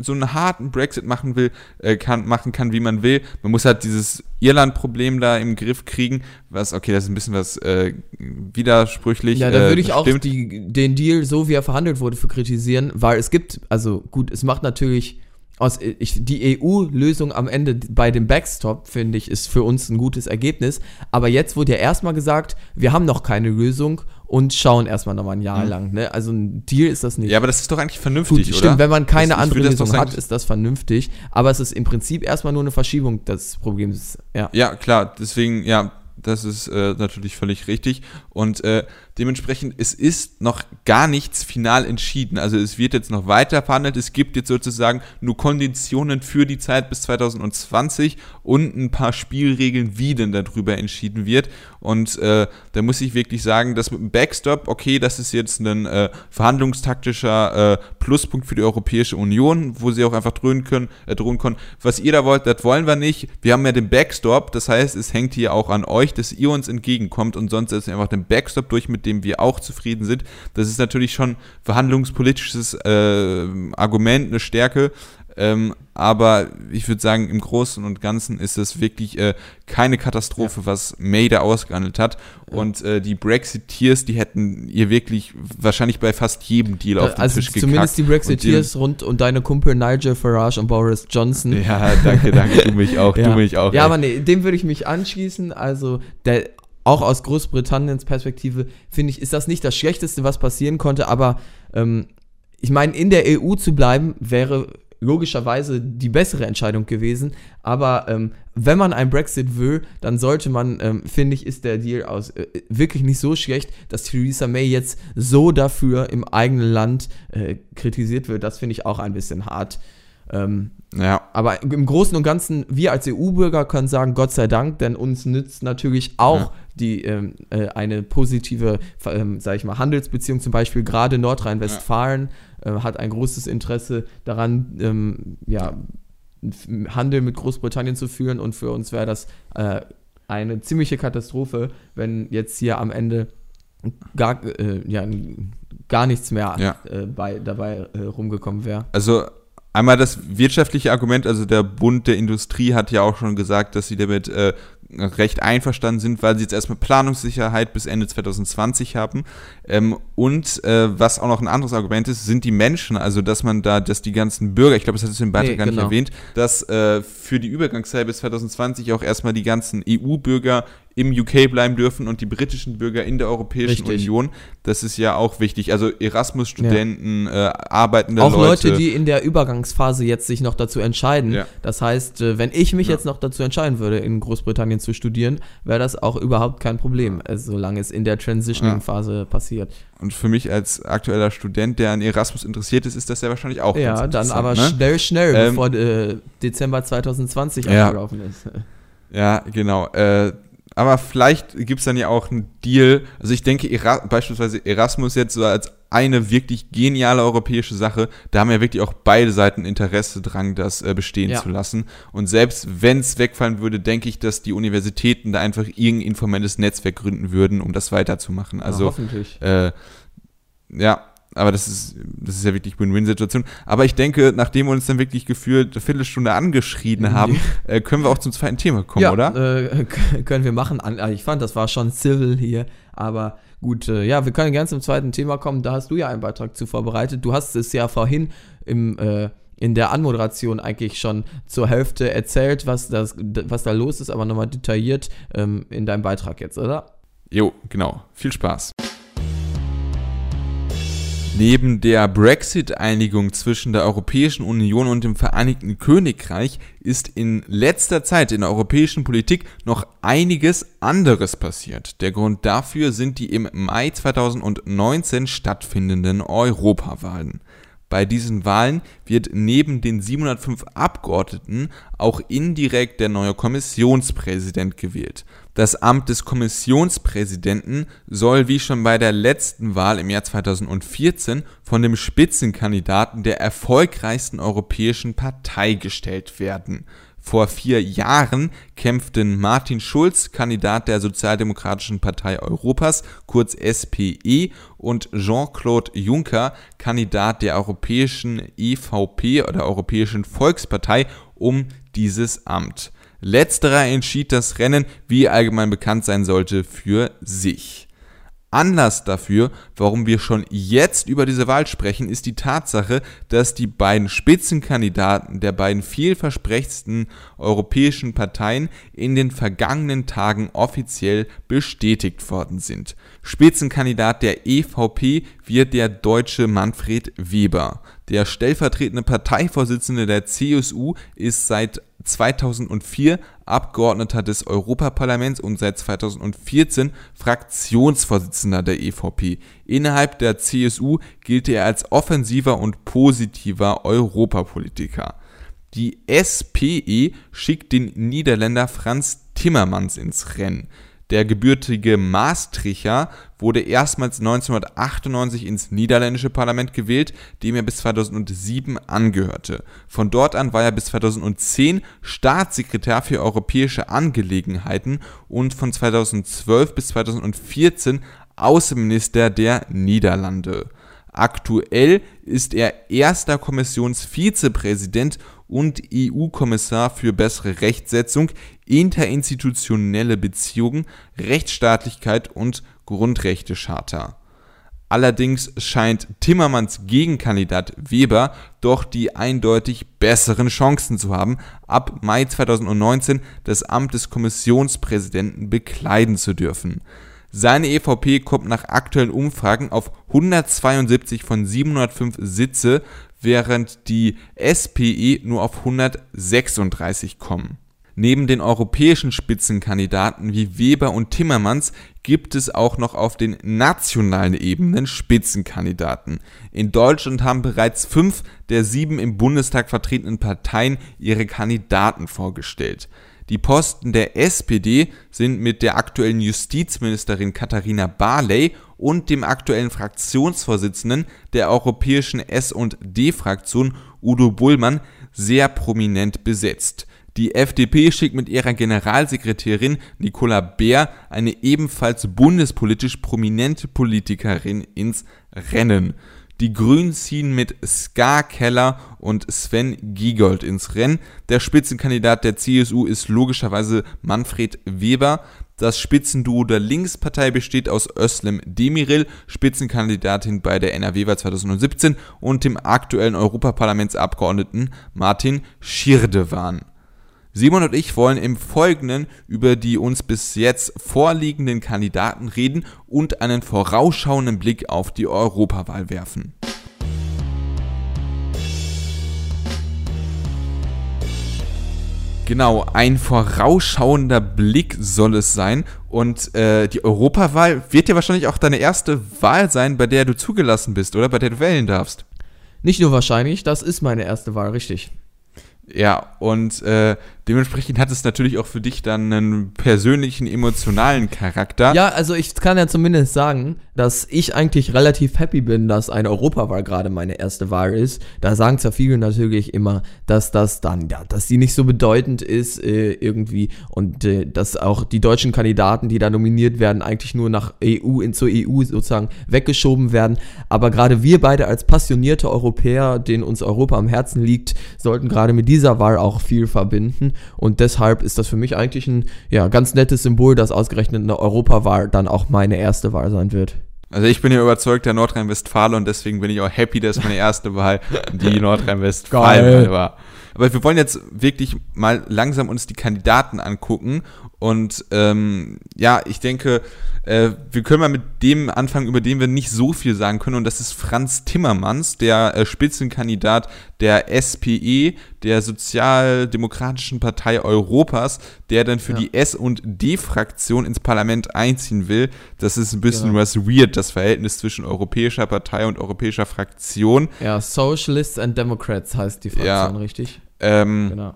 so einen harten Brexit machen will, äh, kann, machen kann, wie man will. Man muss halt dieses Irland-Problem da im Griff kriegen, was, okay, das ist ein bisschen was äh, widersprüchlich. Ja, da äh, würde ich auch die, den Deal, so wie er verhandelt wurde, für kritisieren, weil es gibt, also gut, es macht natürlich aus, ich, die EU-Lösung am Ende bei dem Backstop, finde ich, ist für uns ein gutes Ergebnis. Aber jetzt wurde ja erstmal gesagt, wir haben noch keine Lösung und schauen erstmal nochmal ein Jahr lang. Ne? Also ein Deal ist das nicht. Mhm. Ja, aber das ist doch eigentlich vernünftig, Gut, oder? stimmt, wenn man keine Das- andere Lösung hat, ist das vernünftig. Aber es ist im Prinzip erstmal nur eine Verschiebung des Problems. Ja. Ja, klar, deswegen, ja, das ist äh, natürlich völlig richtig. Und äh, Dementsprechend, es ist noch gar nichts final entschieden. Also es wird jetzt noch weiter verhandelt. Es gibt jetzt sozusagen nur Konditionen für die Zeit bis 2020 und ein paar Spielregeln, wie denn darüber entschieden wird. Und äh, da muss ich wirklich sagen, dass mit dem Backstop, okay, das ist jetzt ein äh, verhandlungstaktischer äh, Pluspunkt für die Europäische Union, wo sie auch einfach drohen können, äh, drohen können. Was ihr da wollt, das wollen wir nicht. Wir haben ja den Backstop, das heißt, es hängt hier auch an euch, dass ihr uns entgegenkommt und sonst wir einfach den Backstop durch, mit dem wir auch zufrieden sind. Das ist natürlich schon verhandlungspolitisches äh, Argument, eine Stärke. Ähm, aber ich würde sagen, im Großen und Ganzen ist es wirklich äh, keine Katastrophe, ja. was May da ausgehandelt hat. Ja. Und äh, die Brexiteers, die hätten ihr wirklich wahrscheinlich bei fast jedem Deal auf den also Tisch gekackt. Zumindest die Brexiteers rund und deine Kumpel Nigel Farage und Boris Johnson. Ja, danke, danke, du mich auch, ja. du mich auch. Ja, ey. aber nee, dem würde ich mich anschließen. Also der auch aus Großbritanniens Perspektive, finde ich, ist das nicht das Schlechteste, was passieren konnte, aber ähm, ich meine, in der EU zu bleiben, wäre logischerweise die bessere Entscheidung gewesen. Aber ähm, wenn man einen Brexit will, dann sollte man, ähm, finde ich, ist der Deal aus äh, wirklich nicht so schlecht, dass Theresa May jetzt so dafür im eigenen Land äh, kritisiert wird. Das finde ich auch ein bisschen hart. Ähm, ja. Aber im Großen und Ganzen, wir als EU-Bürger können sagen, Gott sei Dank, denn uns nützt natürlich auch ja. die ähm, äh, eine positive, ähm, sage ich mal, Handelsbeziehung, zum Beispiel gerade Nordrhein-Westfalen ja. äh, hat ein großes Interesse daran, ähm, ja, Handel mit Großbritannien zu führen und für uns wäre das äh, eine ziemliche Katastrophe, wenn jetzt hier am Ende gar, äh, ja, gar nichts mehr. Äh, bei, dabei äh, rumgekommen wäre. Also Einmal das wirtschaftliche Argument, also der Bund der Industrie hat ja auch schon gesagt, dass sie damit äh, recht einverstanden sind, weil sie jetzt erstmal Planungssicherheit bis Ende 2020 haben. Ähm, und äh, was auch noch ein anderes Argument ist, sind die Menschen, also dass man da, dass die ganzen Bürger, ich glaube, das hat es im Beitrag nee, gar nicht genau. erwähnt, dass äh, für die Übergangszeit bis 2020 auch erstmal die ganzen EU-Bürger im UK bleiben dürfen und die britischen Bürger in der Europäischen Richtig. Union. Das ist ja auch wichtig. Also Erasmus-Studenten, ja. äh, arbeitende auch Leute. Auch Leute, die in der Übergangsphase jetzt sich noch dazu entscheiden. Ja. Das heißt, äh, wenn ich mich ja. jetzt noch dazu entscheiden würde, in Großbritannien zu studieren, wäre das auch überhaupt kein Problem, also, solange es in der Transitioning-Phase passiert. Und für mich als aktueller Student, der an Erasmus interessiert ist, ist das ja wahrscheinlich auch Ja, dann aber ne? schnell, schnell, ähm, bevor äh, Dezember 2020 abgelaufen ist. Ja, genau. Äh, aber vielleicht gibt es dann ja auch einen Deal. Also ich denke, Era beispielsweise Erasmus jetzt so als eine wirklich geniale europäische Sache, da haben ja wirklich auch beide Seiten Interesse dran, das äh, bestehen ja. zu lassen. Und selbst wenn es wegfallen würde, denke ich, dass die Universitäten da einfach irgendein informelles Netzwerk gründen würden, um das weiterzumachen. Also ja, hoffentlich. Äh, ja, aber das ist, das ist ja wirklich Win-Win-Situation. Aber ich denke, nachdem wir uns dann wirklich gefühlt eine Viertelstunde angeschrien haben, äh, können wir auch zum zweiten Thema kommen, ja, oder? Äh, können wir machen. Also ich fand, das war schon civil hier, aber gut, äh, ja, wir können gerne zum zweiten Thema kommen. Da hast du ja einen Beitrag zu vorbereitet. Du hast es ja vorhin im äh, in der Anmoderation eigentlich schon zur Hälfte erzählt, was, das, was da los ist, aber nochmal detailliert ähm, in deinem Beitrag jetzt, oder? Jo, genau. Viel Spaß. Neben der Brexit-Einigung zwischen der Europäischen Union und dem Vereinigten Königreich ist in letzter Zeit in der europäischen Politik noch einiges anderes passiert. Der Grund dafür sind die im Mai 2019 stattfindenden Europawahlen. Bei diesen Wahlen wird neben den 705 Abgeordneten auch indirekt der neue Kommissionspräsident gewählt. Das Amt des Kommissionspräsidenten soll wie schon bei der letzten Wahl im Jahr 2014 von dem Spitzenkandidaten der erfolgreichsten europäischen Partei gestellt werden. Vor vier Jahren kämpften Martin Schulz, Kandidat der Sozialdemokratischen Partei Europas, kurz SPE, und Jean-Claude Juncker, Kandidat der Europäischen EVP oder Europäischen Volkspartei, um dieses Amt. Letzterer entschied das Rennen, wie allgemein bekannt sein sollte, für sich. Anlass dafür, warum wir schon jetzt über diese Wahl sprechen, ist die Tatsache, dass die beiden Spitzenkandidaten der beiden vielversprechendsten europäischen Parteien in den vergangenen Tagen offiziell bestätigt worden sind. Spitzenkandidat der EVP wird der deutsche Manfred Weber. Der stellvertretende Parteivorsitzende der CSU ist seit 2004 Abgeordneter des Europaparlaments und seit 2014 Fraktionsvorsitzender der EVP. Innerhalb der CSU gilt er als offensiver und positiver Europapolitiker. Die SPE schickt den Niederländer Franz Timmermans ins Rennen. Der gebürtige Maastrichter wurde erstmals 1998 ins niederländische Parlament gewählt, dem er bis 2007 angehörte. Von dort an war er bis 2010 Staatssekretär für europäische Angelegenheiten und von 2012 bis 2014 Außenminister der Niederlande. Aktuell ist er erster Kommissionsvizepräsident und EU-Kommissar für bessere Rechtsetzung, interinstitutionelle Beziehungen, Rechtsstaatlichkeit und Grundrechtecharta. Allerdings scheint Timmermans Gegenkandidat Weber doch die eindeutig besseren Chancen zu haben, ab Mai 2019 das Amt des Kommissionspräsidenten bekleiden zu dürfen. Seine EVP kommt nach aktuellen Umfragen auf 172 von 705 Sitze, während die SPE nur auf 136 kommen. Neben den europäischen Spitzenkandidaten wie Weber und Timmermans gibt es auch noch auf den nationalen Ebenen Spitzenkandidaten. In Deutschland haben bereits fünf der sieben im Bundestag vertretenen Parteien ihre Kandidaten vorgestellt. Die Posten der SPD sind mit der aktuellen Justizministerin Katharina Barley und dem aktuellen Fraktionsvorsitzenden der europäischen S&D-Fraktion Udo Bullmann sehr prominent besetzt. Die FDP schickt mit ihrer Generalsekretärin Nicola Beer eine ebenfalls bundespolitisch prominente Politikerin ins Rennen. Die Grünen ziehen mit Ska Keller und Sven Giegold ins Rennen. Der Spitzenkandidat der CSU ist logischerweise Manfred Weber. Das Spitzenduo der Linkspartei besteht aus Özlem Demirel, Spitzenkandidatin bei der NRW-Wahl 2017, und dem aktuellen Europaparlamentsabgeordneten Martin Schirdewan. Simon und ich wollen im Folgenden über die uns bis jetzt vorliegenden Kandidaten reden und einen vorausschauenden Blick auf die Europawahl werfen. Genau, ein vorausschauender Blick soll es sein. Und äh, die Europawahl wird ja wahrscheinlich auch deine erste Wahl sein, bei der du zugelassen bist, oder? Bei der du wählen darfst. Nicht nur wahrscheinlich, das ist meine erste Wahl, richtig. Ja, und äh, dementsprechend hat es natürlich auch für dich dann einen persönlichen, emotionalen Charakter. Ja, also ich kann ja zumindest sagen, dass ich eigentlich relativ happy bin, dass eine Europawahl gerade meine erste Wahl ist. Da sagen zwar viele natürlich immer, dass das dann, ja, dass die nicht so bedeutend ist äh, irgendwie und äh, dass auch die deutschen Kandidaten, die da nominiert werden, eigentlich nur nach EU, in zur EU sozusagen weggeschoben werden. Aber gerade wir beide als passionierte Europäer, denen uns Europa am Herzen liegt, sollten gerade mit dieser Wahl auch viel verbinden. Und deshalb ist das für mich eigentlich ein ja, ganz nettes Symbol, dass ausgerechnet eine Europawahl dann auch meine erste Wahl sein wird. Also ich bin ja überzeugt der Nordrhein-Westfalen und deswegen bin ich auch happy, dass meine erste Wahl die Nordrhein-Westfalen war. Aber wir wollen jetzt wirklich mal langsam uns die Kandidaten angucken. Und ähm, ja, ich denke, äh, wir können mal mit dem anfangen, über den wir nicht so viel sagen können. Und das ist Franz Timmermans, der äh, Spitzenkandidat der SPE, der Sozialdemokratischen Partei Europas, der dann für ja. die S- und D-Fraktion ins Parlament einziehen will. Das ist ein bisschen genau. was weird, das Verhältnis zwischen europäischer Partei und europäischer Fraktion. Ja, Socialists and Democrats heißt die Fraktion, ja. richtig? Ähm, genau.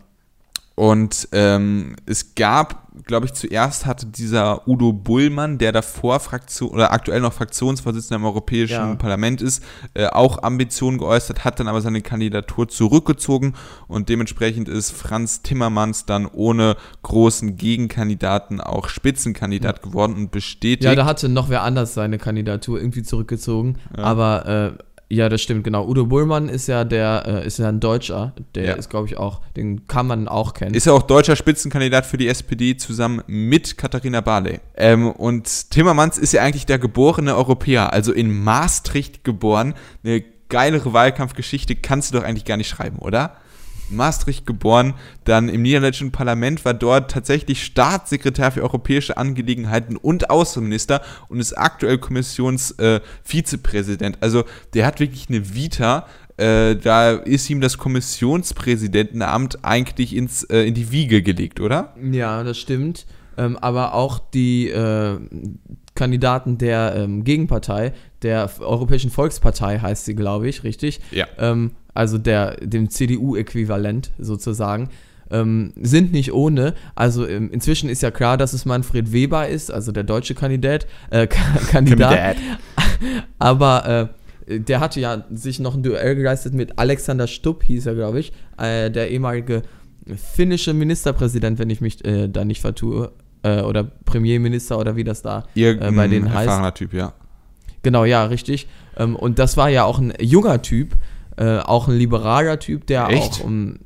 Und ähm, es gab, glaube ich, zuerst hatte dieser Udo Bullmann, der davor Fraktion oder aktuell noch Fraktionsvorsitzender im Europäischen ja. Parlament ist, äh, auch Ambitionen geäußert, hat dann aber seine Kandidatur zurückgezogen und dementsprechend ist Franz Timmermans dann ohne großen Gegenkandidaten auch Spitzenkandidat geworden und bestätigt. Ja, da hatte noch wer anders seine Kandidatur irgendwie zurückgezogen, ja. aber äh, ja, das stimmt, genau. Udo Bullmann ist ja der, äh, ist ja ein Deutscher. Der ja. ist, glaube ich, auch, den kann man auch kennen. Ist ja auch deutscher Spitzenkandidat für die SPD zusammen mit Katharina Barley. Ähm, und Timmermans ist ja eigentlich der geborene Europäer, also in Maastricht geboren. Eine geilere Wahlkampfgeschichte kannst du doch eigentlich gar nicht schreiben, oder? Maastricht geboren, dann im niederländischen Parlament, war dort tatsächlich Staatssekretär für europäische Angelegenheiten und Außenminister und ist aktuell Kommissionsvizepräsident. Äh, also der hat wirklich eine Vita, äh, da ist ihm das Kommissionspräsidentenamt eigentlich ins, äh, in die Wiege gelegt, oder? Ja, das stimmt. Ähm, aber auch die äh, Kandidaten der ähm, Gegenpartei, der Europäischen Volkspartei heißt sie, glaube ich, richtig? Ja. Ähm, also der, dem CDU-Äquivalent sozusagen. Ähm, sind nicht ohne. Also ähm, inzwischen ist ja klar, dass es Manfred Weber ist, also der deutsche Kandidat. Äh, Kandidat. Aber äh, der hatte ja sich noch ein Duell geleistet mit Alexander Stubb, hieß er, glaube ich, äh, der ehemalige finnische Ministerpräsident, wenn ich mich äh, da nicht vertue, äh, oder Premierminister oder wie das da äh, bei denen heißt. erfahrener Typ, ja. Genau, ja, richtig. Ähm, und das war ja auch ein junger Typ, äh, auch ein liberaler Typ, der Echt? auch um,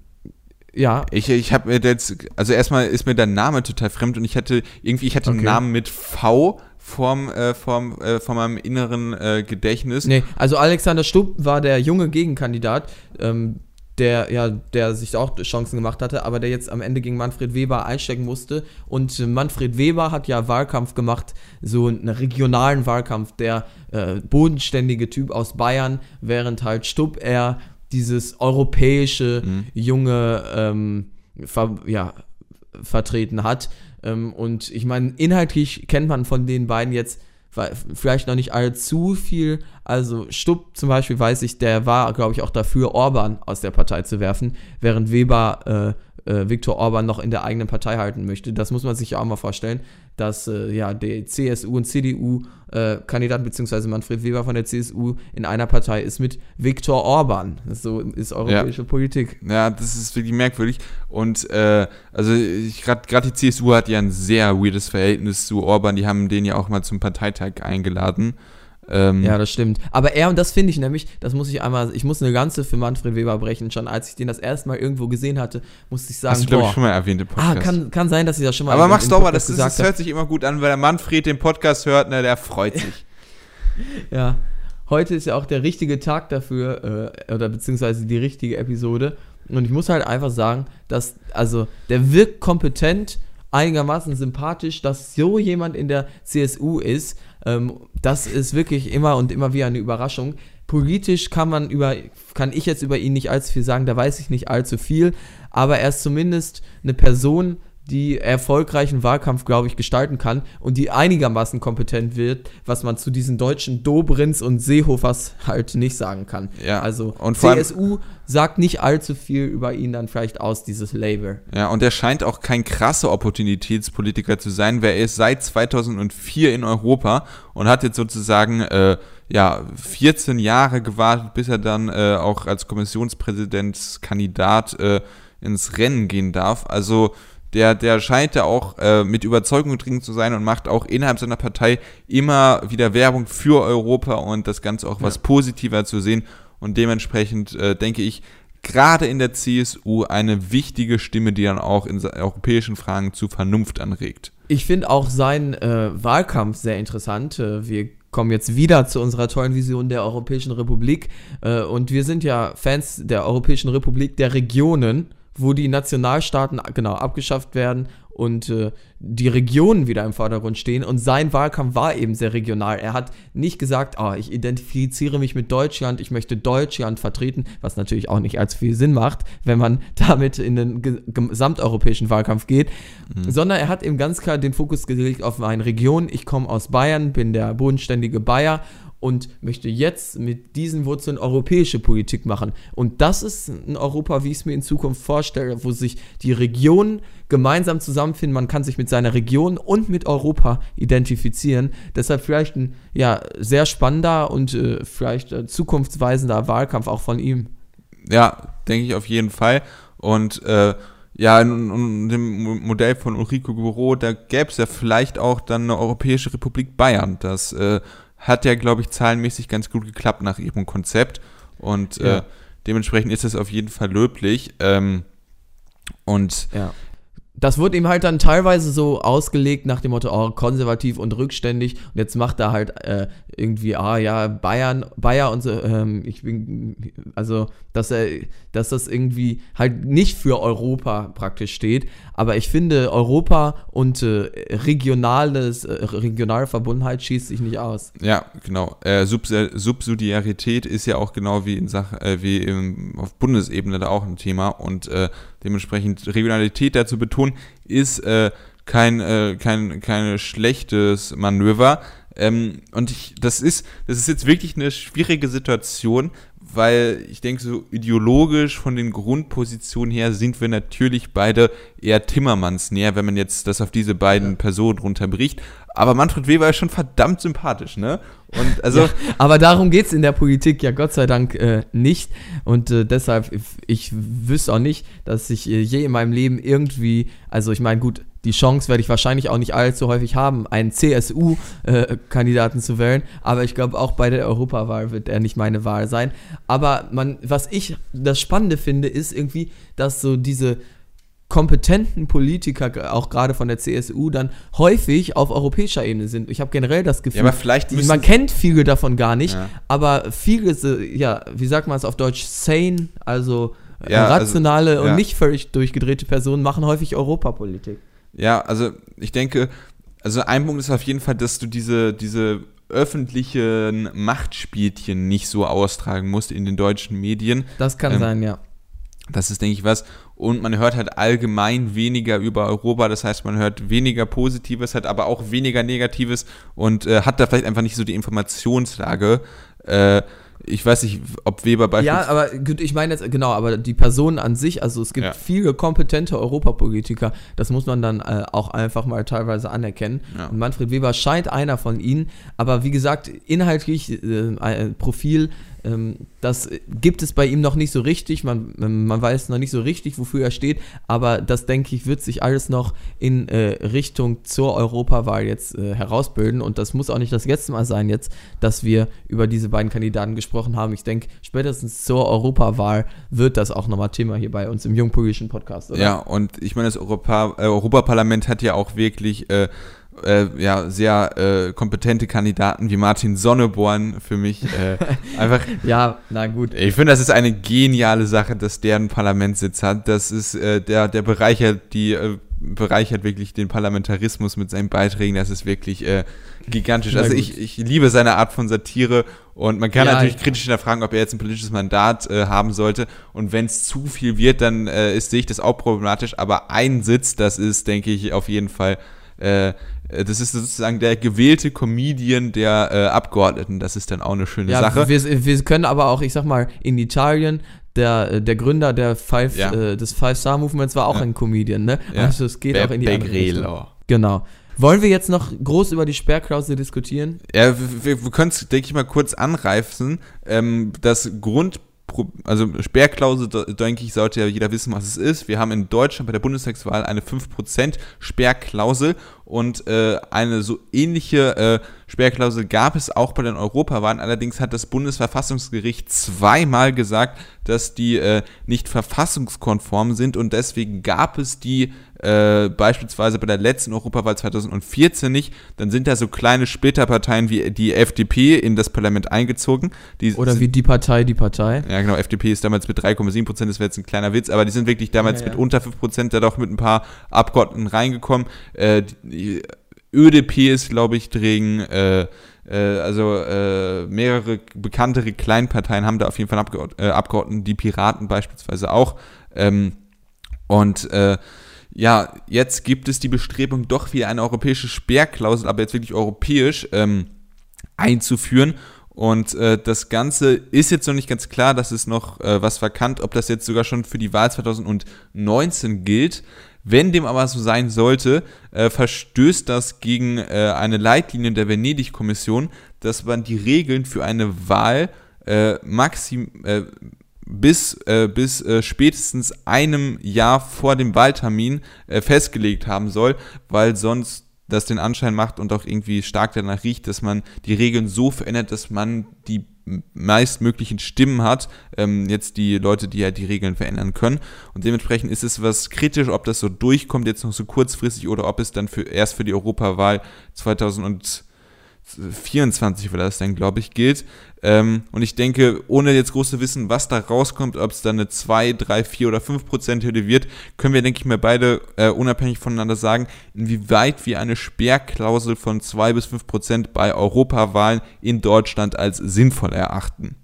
ja, Ich, ich habe mir jetzt, also erstmal ist mir der Name total fremd und ich hatte irgendwie, ich hatte einen Okay. Namen mit V vorm, äh, vorm, äh, vor meinem inneren äh, Gedächtnis. Nee, also Alexander Stubb war der junge Gegenkandidat, ähm, der ja, der sich auch Chancen gemacht hatte, aber der jetzt am Ende gegen Manfred Weber einstecken musste. Und äh, Manfred Weber hat ja Wahlkampf gemacht, so einen regionalen Wahlkampf, der äh, bodenständige Typ aus Bayern, während halt Stubb eher dieses europäische junge ähm, ver ja, vertreten hat. Ähm, und ich meine, inhaltlich kennt man von den beiden jetzt vielleicht noch nicht allzu viel. Also Stubb zum Beispiel weiß ich, der war, glaube ich, auch dafür, Orban aus der Partei zu werfen, während Weber äh, äh, Viktor Orban noch in der eigenen Partei halten möchte. Das muss man sich ja auch mal vorstellen, dass äh, ja die CSU und CDU äh, Kandidat beziehungsweise Manfred Weber von der CSU in einer Partei ist mit Viktor Orban. So ist europäische Politik. Ja, das ist wirklich merkwürdig. Und äh, also ich gerade die CSU hat ja ein sehr weirdes Verhältnis zu Orban. Die haben den ja auch mal zum Parteitag eingeladen. Ähm, Ja, das stimmt. Aber er, und das finde ich nämlich, das muss ich einmal, ich muss eine ganze für Manfred Weber brechen. Schon als ich den das erste Mal irgendwo gesehen hatte, musste ich sagen, hast du, glaube ich, schon mal erwähnt im ah, Podcast. kann, kann sein, dass ich das schon mal Aber mach's dauer, Podcast das, ist, das hört sich immer gut an, weil der Manfred den Podcast hört, ne, der freut sich. Ja. Heute ist ja auch der richtige Tag dafür, äh, oder beziehungsweise die richtige Episode. Und ich muss halt einfach sagen, dass, also, der wirkt kompetent, einigermaßen sympathisch, dass so jemand in der CSU ist. Ähm, das ist wirklich immer und immer wieder eine Überraschung. Politisch kann man über, kann ich jetzt über ihn nicht allzu viel sagen, da weiß ich nicht allzu viel, aber er ist zumindest eine Person, die erfolgreichen Wahlkampf, glaube ich, gestalten kann und die einigermaßen kompetent wird, was man zu diesen deutschen Dobrins und Seehofers halt nicht sagen kann. Ja, Also und CSU sagt nicht allzu viel über ihn dann vielleicht aus, dieses Label. Ja, und er scheint auch kein krasser Opportunitätspolitiker zu sein, weil er ist seit 2004 in Europa und hat jetzt sozusagen äh, ja 14 Jahre gewartet, bis er dann äh, auch als Kommissionspräsidentskandidat äh, ins Rennen gehen darf. Also der, der scheint da auch äh, mit Überzeugung drin zu sein und macht auch innerhalb seiner Partei immer wieder Werbung für Europa und das Ganze auch was positiver zu sehen. Und dementsprechend äh, denke ich, gerade in der CSU eine wichtige Stimme, die dann auch in europäischen Fragen zu Vernunft anregt. Ich finde auch seinen äh, Wahlkampf sehr interessant. Äh, wir kommen jetzt wieder zu unserer tollen Vision der Europäischen Republik. Äh, und wir sind ja Fans der Europäischen Republik der Regionen, wo die Nationalstaaten genau abgeschafft werden und äh, die Regionen wieder im Vordergrund stehen. Und sein Wahlkampf war eben sehr regional. Er hat nicht gesagt, ah, ich identifiziere mich mit Deutschland, ich möchte Deutschland vertreten, was natürlich auch nicht als viel Sinn macht, wenn man damit in den ge- gesamteuropäischen Wahlkampf geht, sondern er hat eben ganz klar den Fokus gelegt auf eine Region. Ich komme aus Bayern, bin der bodenständige Bayer und möchte jetzt mit diesen Wurzeln europäische Politik machen. Und das ist ein Europa, wie ich es mir in Zukunft vorstelle, wo sich die Regionen gemeinsam zusammenfinden. Man kann sich mit seiner Region und mit Europa identifizieren. Deshalb vielleicht ein ja, sehr spannender und äh, vielleicht äh, zukunftsweisender Wahlkampf auch von ihm. Ja, denke ich auf jeden Fall. Und äh, ja, in, in dem Mo- Modell von Ulrico Guro, da gäbe es ja vielleicht auch dann eine Europäische Republik Bayern. Das äh, hat ja, glaube ich, zahlenmäßig ganz gut geklappt nach ihrem Konzept. Und Ja. äh, dementsprechend ist es auf jeden Fall löblich. Ähm, und Ja. Das wird ihm halt dann teilweise so ausgelegt nach dem Motto, oh, konservativ und rückständig. Und jetzt macht er halt äh, irgendwie, ah ja, Bayern, Bayer und so, ähm, ich bin, also, dass er, dass das irgendwie halt nicht für Europa praktisch steht. Aber ich finde, Europa und äh, regionales, äh, regionale Verbundenheit schießt sich nicht aus. Ja, genau. Äh, Subs Subsidiarität ist ja auch genau wie in Sachen, äh, wie im, auf Bundesebene da auch ein Thema und äh, dementsprechend Regionalität dazu betonen, ist äh, kein, äh, kein, kein schlechtes Manöver. Ähm, und ich, das ist, das ist jetzt wirklich eine schwierige Situation, weil ich denke, so ideologisch von den Grundpositionen her sind wir natürlich beide eher Timmermans näher, wenn man jetzt das auf diese beiden ja. Personen runterbricht. Aber Manfred Weber ist schon verdammt sympathisch, ne? Und also ja, aber darum geht es in der Politik ja Gott sei Dank äh, nicht. Und äh, deshalb, ich wüsste auch nicht, dass ich äh, je in meinem Leben irgendwie, also ich meine, gut, die Chance werde ich wahrscheinlich auch nicht allzu häufig haben, einen CSU-Kandidaten äh, zu wählen. Aber ich glaube, auch bei der Europawahl wird er nicht meine Wahl sein. Aber man, was ich das Spannende finde, ist irgendwie, dass so diese kompetenten Politiker, auch gerade von der CSU, dann häufig auf europäischer Ebene sind. Ich habe generell das Gefühl, ja, man kennt viele davon gar nicht, ja. aber viele, ja, wie sagt man es auf Deutsch, sane, also äh, ja, also, rationale also, und nicht völlig durchgedrehte Personen machen häufig Europapolitik. Ja, also ich denke, also ein Punkt ist auf jeden Fall, dass du diese, diese öffentlichen Machtspielchen nicht so austragen musst in den deutschen Medien. Das kann ähm, sein, ja. Das ist, denke ich, was. Und man hört halt allgemein weniger über Europa. Das heißt, man hört weniger Positives, hat aber auch weniger Negatives und äh, hat da vielleicht einfach nicht so die Informationslage. Äh, ich weiß nicht, ob Weber beispielsweise. Ja, aber gut, ich meine jetzt, genau, aber die Person an sich, also es gibt ja. viele kompetente Europapolitiker, das muss man dann äh, auch einfach mal teilweise anerkennen. Ja. Und Manfred Weber scheint einer von ihnen, aber wie gesagt, inhaltlich, äh, ein Profil das gibt es bei ihm noch nicht so richtig. Man, man weiß noch nicht so richtig, wofür er steht. Aber das, denke ich, wird sich alles noch in äh, Richtung zur Europawahl jetzt äh, herausbilden. Und das muss auch nicht das letzte Mal sein jetzt, dass wir über diese beiden Kandidaten gesprochen haben. Ich denke, spätestens zur Europawahl wird das auch nochmal Thema hier bei uns im Jungpolitischen Podcast. Oder? Ja, und ich meine, das Europa, äh, Europaparlament hat ja auch wirklich äh, äh, ja, sehr äh, kompetente Kandidaten wie Martin Sonneborn für mich äh, einfach. ja, na gut. Ich finde, das ist eine geniale Sache, dass der einen Parlamentssitz hat. Das ist äh, der, der bereichert die äh, bereichert wirklich den Parlamentarismus mit seinen Beiträgen. Das ist wirklich äh, gigantisch. Also ich, ich liebe seine Art von Satire und man kann ja, natürlich kritisch hinterfragen, ob er jetzt ein politisches Mandat äh, haben sollte. Und wenn es zu viel wird, dann äh, ist, sehe ich das auch problematisch. Aber ein Sitz, das ist, denke ich, auf jeden Fall äh, das ist sozusagen der gewählte Comedian der äh, Abgeordneten. Das ist dann auch eine schöne ja, Sache. Wir, wir können aber auch, ich sag mal, in Italien der, der Gründer der Five, ja. äh, des Five Star Movements war auch ja. ein Comedian, ne? Ja. Also es geht Be auch in die Be andere Richtung. Genau. Wollen wir jetzt noch groß über die Sperrklausel diskutieren? Ja, wir, wir können es, denke ich mal, kurz anreifen. Ähm, das Grund also Sperrklausel, denke ich, sollte ja jeder wissen, was es ist. Wir haben in Deutschland bei der Bundestagswahl eine 5% Sperrklausel und äh, eine so ähnliche äh, Sperrklausel gab es auch bei den Europawahlen. Allerdings hat das Bundesverfassungsgericht zweimal gesagt, dass die äh, nicht verfassungskonform sind und deswegen gab es die äh, beispielsweise bei der letzten Europawahl 2014 nicht, dann sind da so kleine Splitterparteien wie die FDP in das Parlament eingezogen. Die Oder wie die Partei, die Partei. Ja, genau, FDP ist damals mit 3,7 Prozent, das wäre jetzt ein kleiner Witz, aber die sind wirklich damals ja, ja. mit unter 5 Prozent da doch mit ein paar Abgeordneten reingekommen. Äh, die ÖDP ist, glaube ich, drin, äh, äh, also äh, mehrere bekanntere Kleinparteien haben da auf jeden Fall Abgeordneten, äh, Abgeordneten die Piraten beispielsweise auch. Ähm, und äh, ja, jetzt gibt es die Bestrebung, doch wieder eine europäische Sperrklausel, aber jetzt wirklich europäisch ähm, einzuführen. Und äh, das Ganze ist jetzt noch nicht ganz klar, dass es noch äh, was verkannt, ob das jetzt sogar schon für die Wahl 2019 gilt. Wenn dem aber so sein sollte, äh, verstößt das gegen äh, eine Leitlinie der Venedig-Kommission, dass man die Regeln für eine Wahl äh, maxim, äh, bis, äh, bis äh, spätestens einem Jahr vor dem Wahltermin äh, festgelegt haben soll, weil sonst das den Anschein macht und auch irgendwie stark danach riecht, dass man die Regeln so verändert, dass man die meistmöglichen Stimmen hat, ähm, jetzt die Leute, die ja die Regeln verändern können. Und dementsprechend ist es was kritisch, ob das so durchkommt, jetzt noch so kurzfristig oder ob es dann für, erst für die Europawahl 2000 24 weil das dann, glaube ich, gilt. Ähm, und ich denke, ohne jetzt groß zu wissen, was da rauskommt, ob es dann eine 2, 3, 4 oder 5 Prozent Hürde wird, können wir, denke ich mal, beide äh, unabhängig voneinander sagen, inwieweit wir eine Sperrklausel von 2 bis 5 Prozent bei Europawahlen in Deutschland als sinnvoll erachten.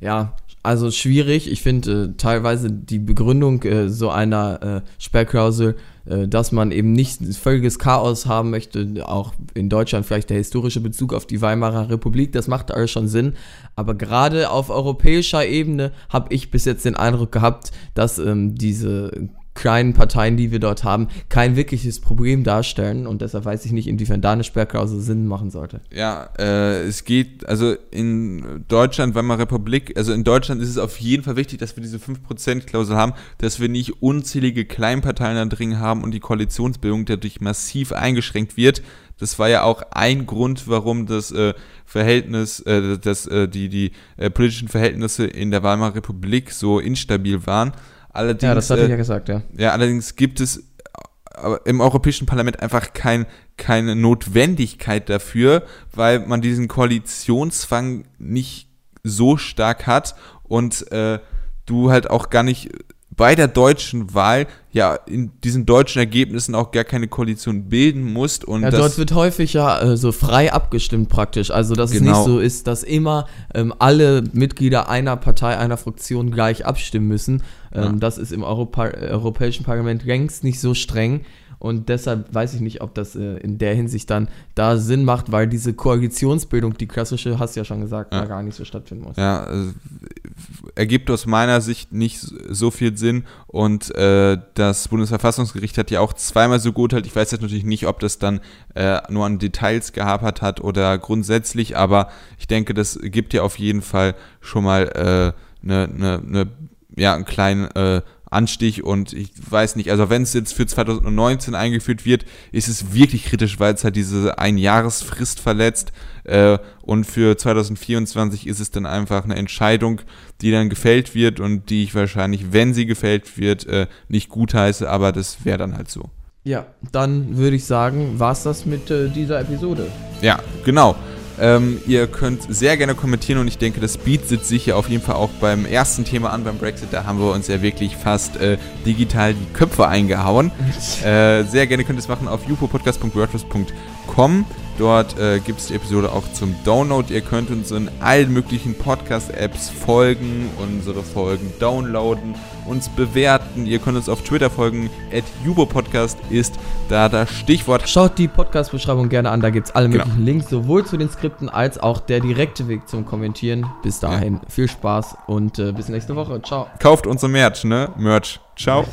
Ja, also schwierig. Ich finde äh, teilweise die Begründung äh, so einer äh, Sperrklausel äh, dass man eben nicht völliges Chaos haben möchte, auch in Deutschland vielleicht der historische Bezug auf die Weimarer Republik, das macht alles schon Sinn. Aber gerade auf europäischer Ebene habe ich bis jetzt den Eindruck gehabt, dass ähm, diese kleinen Parteien, die wir dort haben, kein wirkliches Problem darstellen und deshalb weiß ich nicht, inwiefern da eine Sperrklausel Sinn machen sollte. Ja, äh, es geht, also in Deutschland, Weimarer Republik, also in Deutschland ist es auf jeden Fall wichtig, dass wir diese 5%-Klausel haben, dass wir nicht unzählige Kleinparteien da drin haben und die Koalitionsbildung dadurch massiv eingeschränkt wird. Das war ja auch ein Grund, warum das äh, Verhältnis, äh, dass äh, die, die äh, politischen Verhältnisse in der Weimarer Republik so instabil waren. Allerdings, ja, das hatte ich ja äh, gesagt, ja. Ja, allerdings gibt es im Europäischen Parlament einfach kein, keine Notwendigkeit dafür, weil man diesen Koalitionszwang nicht so stark hat und äh, du halt auch gar nicht bei der deutschen Wahl ja in diesen deutschen Ergebnissen auch gar keine Koalition bilden musst. Und ja, dort wird häufig ja äh, so frei abgestimmt praktisch. Also dass genau. es nicht so ist, dass immer ähm, alle Mitglieder einer Partei, einer Fraktion gleich abstimmen müssen. Ähm, ja. Das ist im Europa Europäischen Parlament längst nicht so streng. Und deshalb weiß ich nicht, ob das äh, in der Hinsicht dann da Sinn macht, weil diese Koalitionsbildung, die klassische, hast du ja schon gesagt, ja. da gar nicht so stattfinden muss. Ja, also, ergibt aus meiner Sicht nicht so viel Sinn. Und äh, das Bundesverfassungsgericht hat ja auch zweimal so gut halt. Ich weiß jetzt natürlich nicht, ob das dann äh, nur an Details gehapert hat oder grundsätzlich, aber ich denke, das gibt ja auf jeden Fall schon mal äh, eine, eine ja, einen kleinen äh, Anstich und ich weiß nicht, also wenn es jetzt für 2019 eingeführt wird, ist es wirklich kritisch, weil es halt diese Einjahresfrist verletzt äh, und für 2024 ist es dann einfach eine Entscheidung, die dann gefällt wird und die ich wahrscheinlich, wenn sie gefällt wird, äh, nicht gutheiße, aber das wäre dann halt so. Ja, dann würde ich sagen, war es das mit äh, dieser Episode. Ja, genau. Ähm, ihr könnt sehr gerne kommentieren und ich denke, das bietet sich ja auf jeden Fall auch beim ersten Thema an, beim Brexit. Da haben wir uns ja wirklich fast äh, digital die Köpfe eingehauen. äh, sehr gerne könnt ihr es machen auf jupopodcast.wordpress.com. Dort äh, gibt es die Episode auch zum Download. Ihr könnt uns in allen möglichen Podcast-Apps folgen, unsere Folgen downloaden, uns bewerten. Ihr könnt uns auf Twitter folgen. At Podcast ist da das Stichwort. Schaut die Podcast-Beschreibung gerne an. Da gibt es alle genau. möglichen Links, sowohl zu den Skripten als auch der direkte Weg zum Kommentieren. Bis dahin ja. viel Spaß und äh, bis nächste Woche. Ciao. Kauft unser Merch, ne? Merch. Ciao.